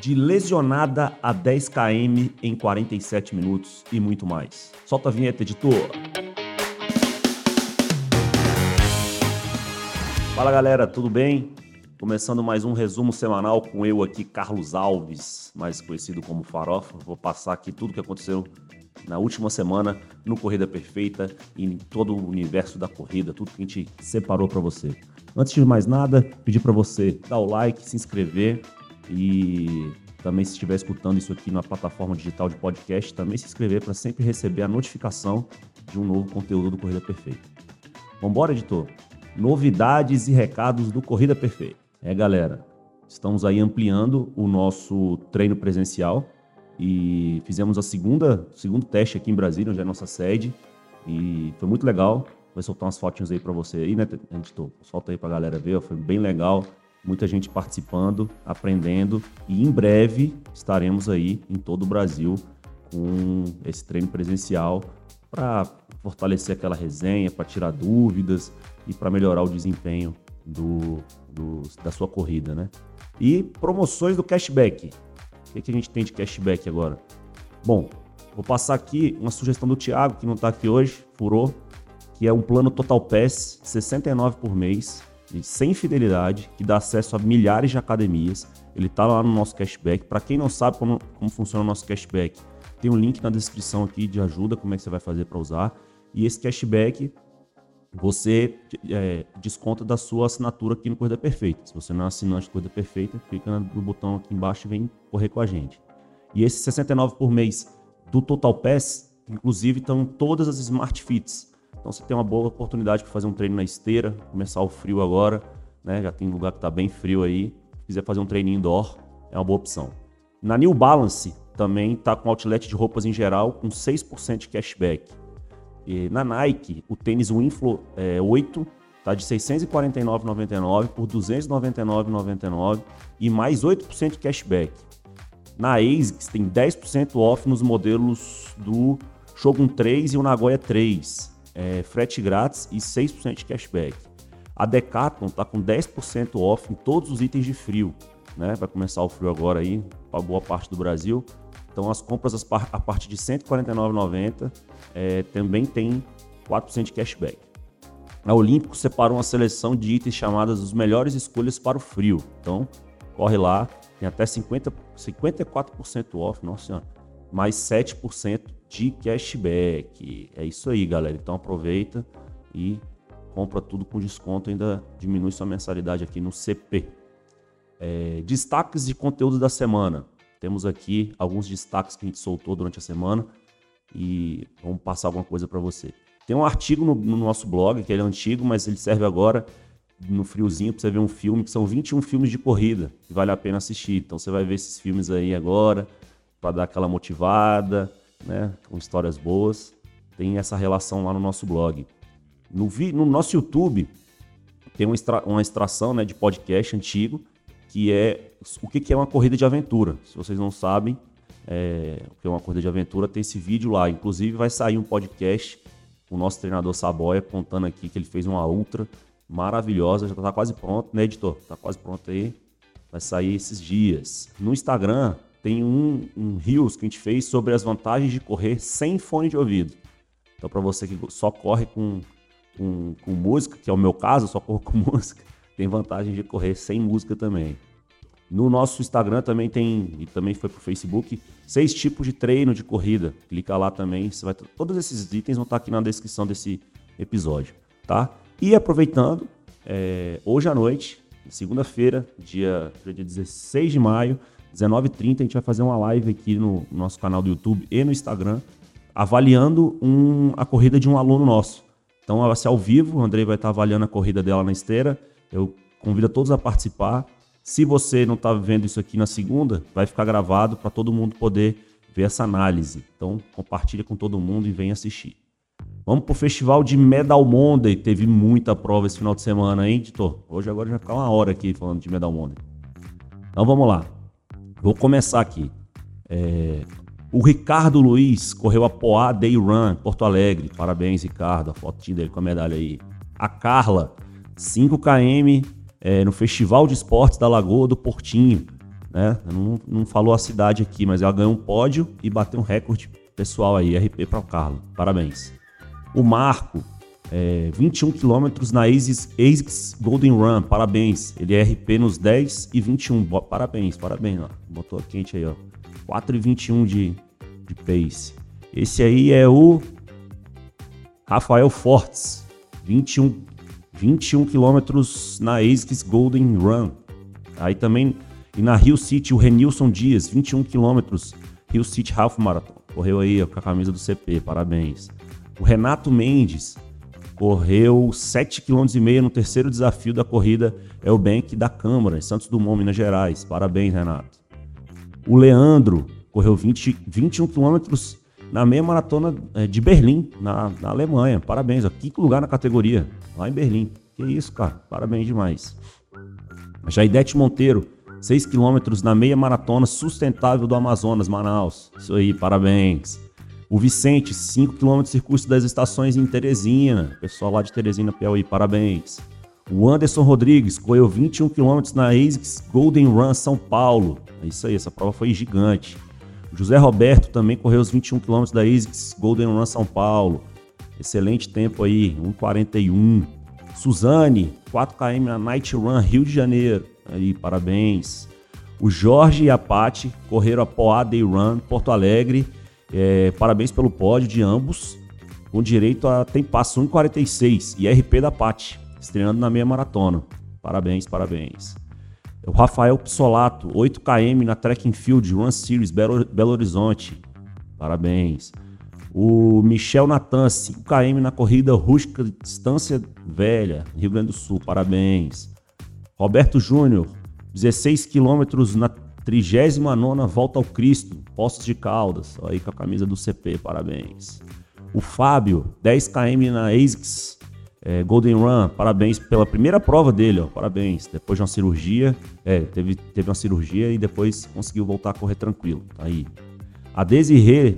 de lesionada a 10 km em 47 minutos e muito mais. Solta a vinheta, editor. Fala galera, tudo bem? Começando mais um resumo semanal com eu aqui, Carlos Alves, mais conhecido como Farofa. Vou passar aqui tudo o que aconteceu na última semana no Corrida Perfeita e em todo o universo da corrida, tudo que a gente separou para você. Antes de mais nada, pedir para você dar o like, se inscrever e também se estiver escutando isso aqui na plataforma digital de podcast, também se inscrever para sempre receber a notificação de um novo conteúdo do Corrida Perfeita. Vambora, editor? Novidades e recados do Corrida Perfeita. É, galera, estamos aí ampliando o nosso treino presencial e fizemos a segunda, segundo teste aqui em Brasília, onde é a nossa sede, e foi muito legal. Vou soltar umas fotinhas aí para você aí, né, editor? Solta aí pra galera ver, foi bem legal. Muita gente participando, aprendendo e em breve estaremos aí em todo o Brasil com esse treino presencial para fortalecer aquela resenha, para tirar dúvidas e para melhorar o desempenho do, do, da sua corrida, né? E promoções do cashback. O que, que a gente tem de cashback agora? Bom, vou passar aqui uma sugestão do Thiago, que não está aqui hoje, furou, que é um plano Total Pass, 69 por mês, sem fidelidade, que dá acesso a milhares de academias. Ele está lá no nosso cashback. Para quem não sabe como, como funciona o nosso cashback, tem um link na descrição aqui de ajuda, como é que você vai fazer para usar. E esse cashback você é, desconta da sua assinatura aqui no Corrida Perfeita. Se você não é assinante do Corrida Perfeita, clica no botão aqui embaixo e vem correr com a gente. E esses 69 por mês do Total Pass, inclusive, estão todas as Smart Fits. Então você tem uma boa oportunidade para fazer um treino na esteira, começar o frio agora, né? Já tem lugar que está bem frio aí. Se quiser fazer um treininho indoor, é uma boa opção. Na New Balance também está com outlet de roupas em geral com 6% de cashback. E na Nike, o tênis Winflow é, 8 tá de 649,99 por 299,99 e mais 8% de cashback. Na ASICS tem 10% off nos modelos do Shogun 3 e o Nagoya 3, é, frete grátis e 6% de cashback. A Decathlon tá com 10% off em todos os itens de frio, né? Vai começar o frio agora aí, para boa parte do Brasil. Então as compras a partir de R$ 149,90 é, também tem 4% de cashback. A Olímpico separou uma seleção de itens chamadas os melhores escolhas para o frio. Então corre lá, tem até 50, 54% off, nossa senhora, mais 7% de cashback. É isso aí, galera. Então aproveita e compra tudo com desconto, ainda diminui sua mensalidade aqui no CP. É, destaques de conteúdo da semana. Temos aqui alguns destaques que a gente soltou durante a semana e vamos passar alguma coisa para você. Tem um artigo no, no, nosso blog, que ele é antigo, mas ele serve agora no friozinho para você ver um filme, que são 21 filmes de corrida, que vale a pena assistir. Então você vai ver esses filmes aí agora, para dar aquela motivada, né, com histórias boas. Tem essa relação lá no nosso blog. No, vi, no nosso YouTube, tem uma, extra, uma extração né, de podcast antigo, que é o que é uma corrida de aventura. Se vocês não sabem é, o que é uma corrida de aventura, tem esse vídeo lá. Inclusive vai sair um podcast com o nosso treinador Saboia contando aqui que ele fez uma ultra maravilhosa, já está quase pronto, né, editor? Está quase pronto aí. Vai sair esses dias. No Instagram tem um, um Reels que a gente fez sobre as vantagens de correr sem fone de ouvido. Então, para você que só corre com, com, com música, que é o meu caso, eu só corro com música, tem vantagem de correr sem música também. No nosso Instagram também tem, e também foi pro Facebook, seis tipos de treino de corrida. Clica lá também, você vai todos esses itens vão estar aqui na descrição desse episódio, tá? E aproveitando, é, hoje à noite, segunda-feira, dia, dia 16 de maio, 19h30, a gente vai fazer uma live aqui no nosso canal do YouTube e no Instagram, avaliando um, a corrida de um aluno nosso. Então vai ser ao vivo, o Andrei vai estar avaliando a corrida dela na esteira eu convido a todos a participar. Se você não está vendo isso aqui na segunda, vai ficar gravado para todo mundo poder ver essa análise. Então, compartilha com todo mundo e vem assistir. Vamos para o festival de Medal Monday. Teve muita prova esse final de semana, hein, editor? Hoje agora já fica uma hora aqui falando de Medal Monday. Então vamos lá. Vou começar aqui. É... O Ricardo Luiz correu a Poá Day Run, Porto Alegre. Parabéns, Ricardo. A fotinha dele com a medalha aí. A Carla 5 km é, no Festival de Esportes da Lagoa do Portinho. né? Não, não falou a cidade aqui, mas ela ganhou um pódio e bateu um recorde pessoal aí, RP para o Carlos. Parabéns. O Marco, é, 21 quilômetros na ASICS, ASICS Golden Run, parabéns. Ele é RP nos 10 e 21, parabéns, parabéns. Ó. Botou quente aí, ó. 4 e 21 de, de pace. Esse aí é o Rafael Fortes, 21, 21 quilômetros na ASICS Golden Run. Aí também, e na Rio City, o Renilson Dias, 21 quilômetros, Rio City Half Marathon. Correu aí ó, com a camisa do CP, parabéns. O Renato Mendes correu 7,5 km no terceiro desafio da corrida é o Bank da Câmara, em Santos Dumont, Minas Gerais. Parabéns, Renato. O Leandro correu 20, 21 quilômetros na meia maratona é, de Berlim, na, na Alemanha. Parabéns, ó, quinto lugar na categoria, lá em Berlim. Que isso, cara, parabéns demais. Jaidete Monteiro, 6 quilômetros na meia maratona sustentável do Amazonas, Manaus. Isso aí, parabéns. O Vicente, 5 km circuito das estações em Teresina. Pessoal lá de Teresina, Piauí, parabéns. O Anderson Rodrigues correu 21 km na ASICS Golden Run São Paulo. É isso aí, essa prova foi gigante. O José Roberto também correu os 21 km da ASICS Golden Run São Paulo. Excelente tempo aí, 1,41. Suzane, 4 km na Night Run Rio de Janeiro. Aí, parabéns. O Jorge e a Pati correram a Poá Day Run Porto Alegre é, parabéns pelo pódio de ambos, com direito a tem passo 1,46 e RP da Pati, estreando na meia maratona. Parabéns, parabéns. O Rafael Pissolato, 8km na Track and Field Run Series Belo, Belo Horizonte. Parabéns. O Michel Natan, 5km na corrida rústica Distância Velha, Rio Grande do Sul. Parabéns. Roberto Júnior, 16 quilômetros na 39 Volta ao Cristo, Poços de Caldas, aí com a camisa do CP, parabéns. O Fábio, 10 km na ASICS é, Golden Run, parabéns pela primeira prova dele, ó, parabéns. Depois de uma cirurgia, é, teve, teve uma cirurgia e depois conseguiu voltar a correr tranquilo, tá aí. A Desirê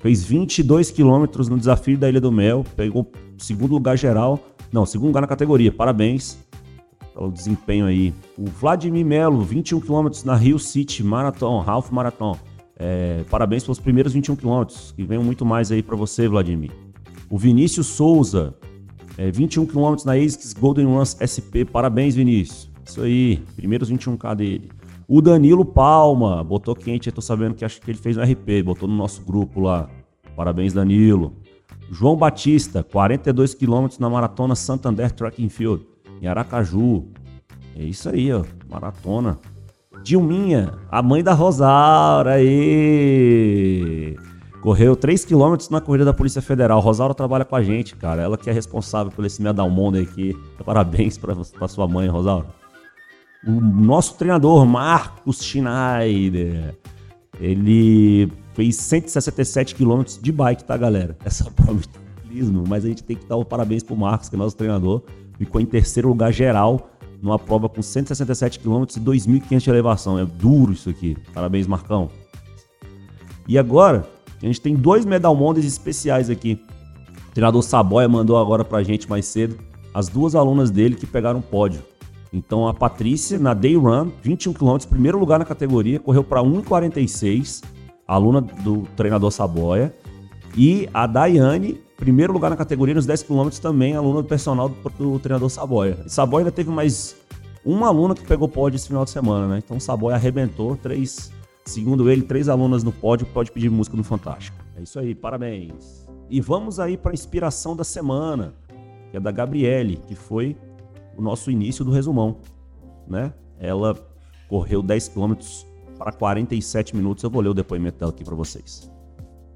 fez 22 quilômetros no desafio da Ilha do Mel, pegou segundo lugar geral, não, segundo lugar na categoria, parabéns pelo desempenho aí. O Vladimir Melo, 21 km na Rio City Marathon, Half Marathon. É, parabéns pelos primeiros 21 km, que venham muito mais aí para você, Vladimir. O Vinícius Souza, é, 21 km na ASICS Golden Runs SP. Parabéns, Vinícius. Isso aí, primeiros 21k dele. O Danilo Palma, botou quente, eu tô sabendo que acho que ele fez um RP, botou no nosso grupo lá. Parabéns, Danilo. João Batista, 42 km na Maratona Santander Track and Field em Aracaju. É isso aí, ó, maratona. Dilminha, a mãe da Rosaura, aí. Correu 3 km na corrida da Polícia Federal. Rosaura trabalha com a gente, cara. Ela que é responsável por esse medal mundo aqui. Parabéns para sua mãe, Rosaura. O nosso treinador, Marcos Schneider, ele fez 167 km de bike, tá, galera? Essa prova de ciclismo, mas a gente tem que dar o parabéns pro Marcos, que é nosso treinador ficou em terceiro lugar geral numa prova com 167 km e 2.500 de elevação. É duro isso aqui. Parabéns, Marcão. E agora, a gente tem dois medal mondes especiais aqui. O treinador Saboia mandou agora pra gente mais cedo as duas alunas dele que pegaram pódio. Então a Patrícia, na Day Run, 21 km, primeiro lugar na categoria, correu para 1,46, aluna do treinador Saboia. E a Daiane, primeiro lugar na categoria nos 10 km também, aluna do personal do, do treinador Saboia. E Saboia ainda teve mais uma aluna que pegou pódio esse final de semana, né? Então Saboia arrebentou, três, segundo ele, três alunas no pódio, pode pedir música no Fantástico. É isso aí, parabéns. E vamos aí para a inspiração da semana, que é da Gabriele, que foi o nosso início do resumão, né? Ela correu 10 km para 47 minutos. Eu vou ler o depoimento dela aqui para vocês.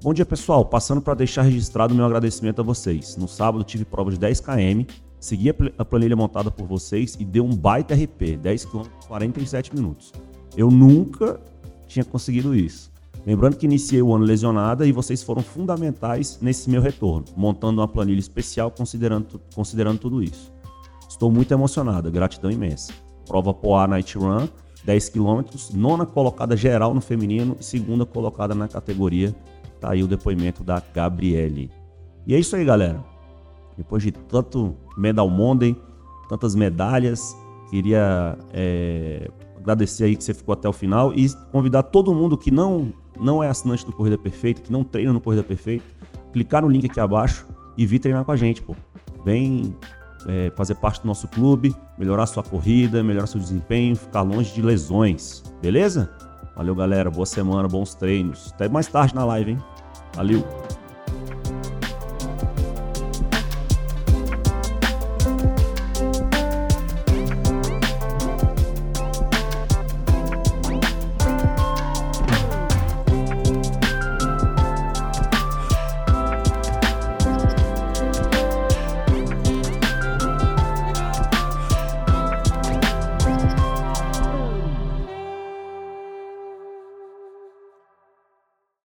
Bom dia, pessoal. Passando para deixar registrado meu agradecimento a vocês. No sábado tive prova de 10 km, segui a planilha montada por vocês e deu um baita RP, 10 km 47 minutos. Eu nunca tinha conseguido isso. Lembrando que iniciei o ano lesionada e vocês foram fundamentais nesse meu retorno, montando uma planilha especial considerando, considerando tudo isso. Estou muito emocionada, gratidão imensa. Prova Poá Night Run, 10 km, nona colocada geral no feminino e segunda colocada na categoria Tá aí o depoimento da Gabriele. E é isso aí, galera. Depois de tanto medal Monday, tantas medalhas, queria é, Agradecer aí que você ficou até o final e convidar todo mundo que não, não é assinante do Corrida Perfeita, que não treina no Corrida Perfeita, clicar no link aqui abaixo e vir treinar com a gente, pô. Vem é, fazer parte do nosso clube, melhorar sua corrida, melhorar seu desempenho, ficar longe de lesões, beleza? Valeu, galera. Boa semana, bons treinos. Até mais tarde na live, hein? Valeu!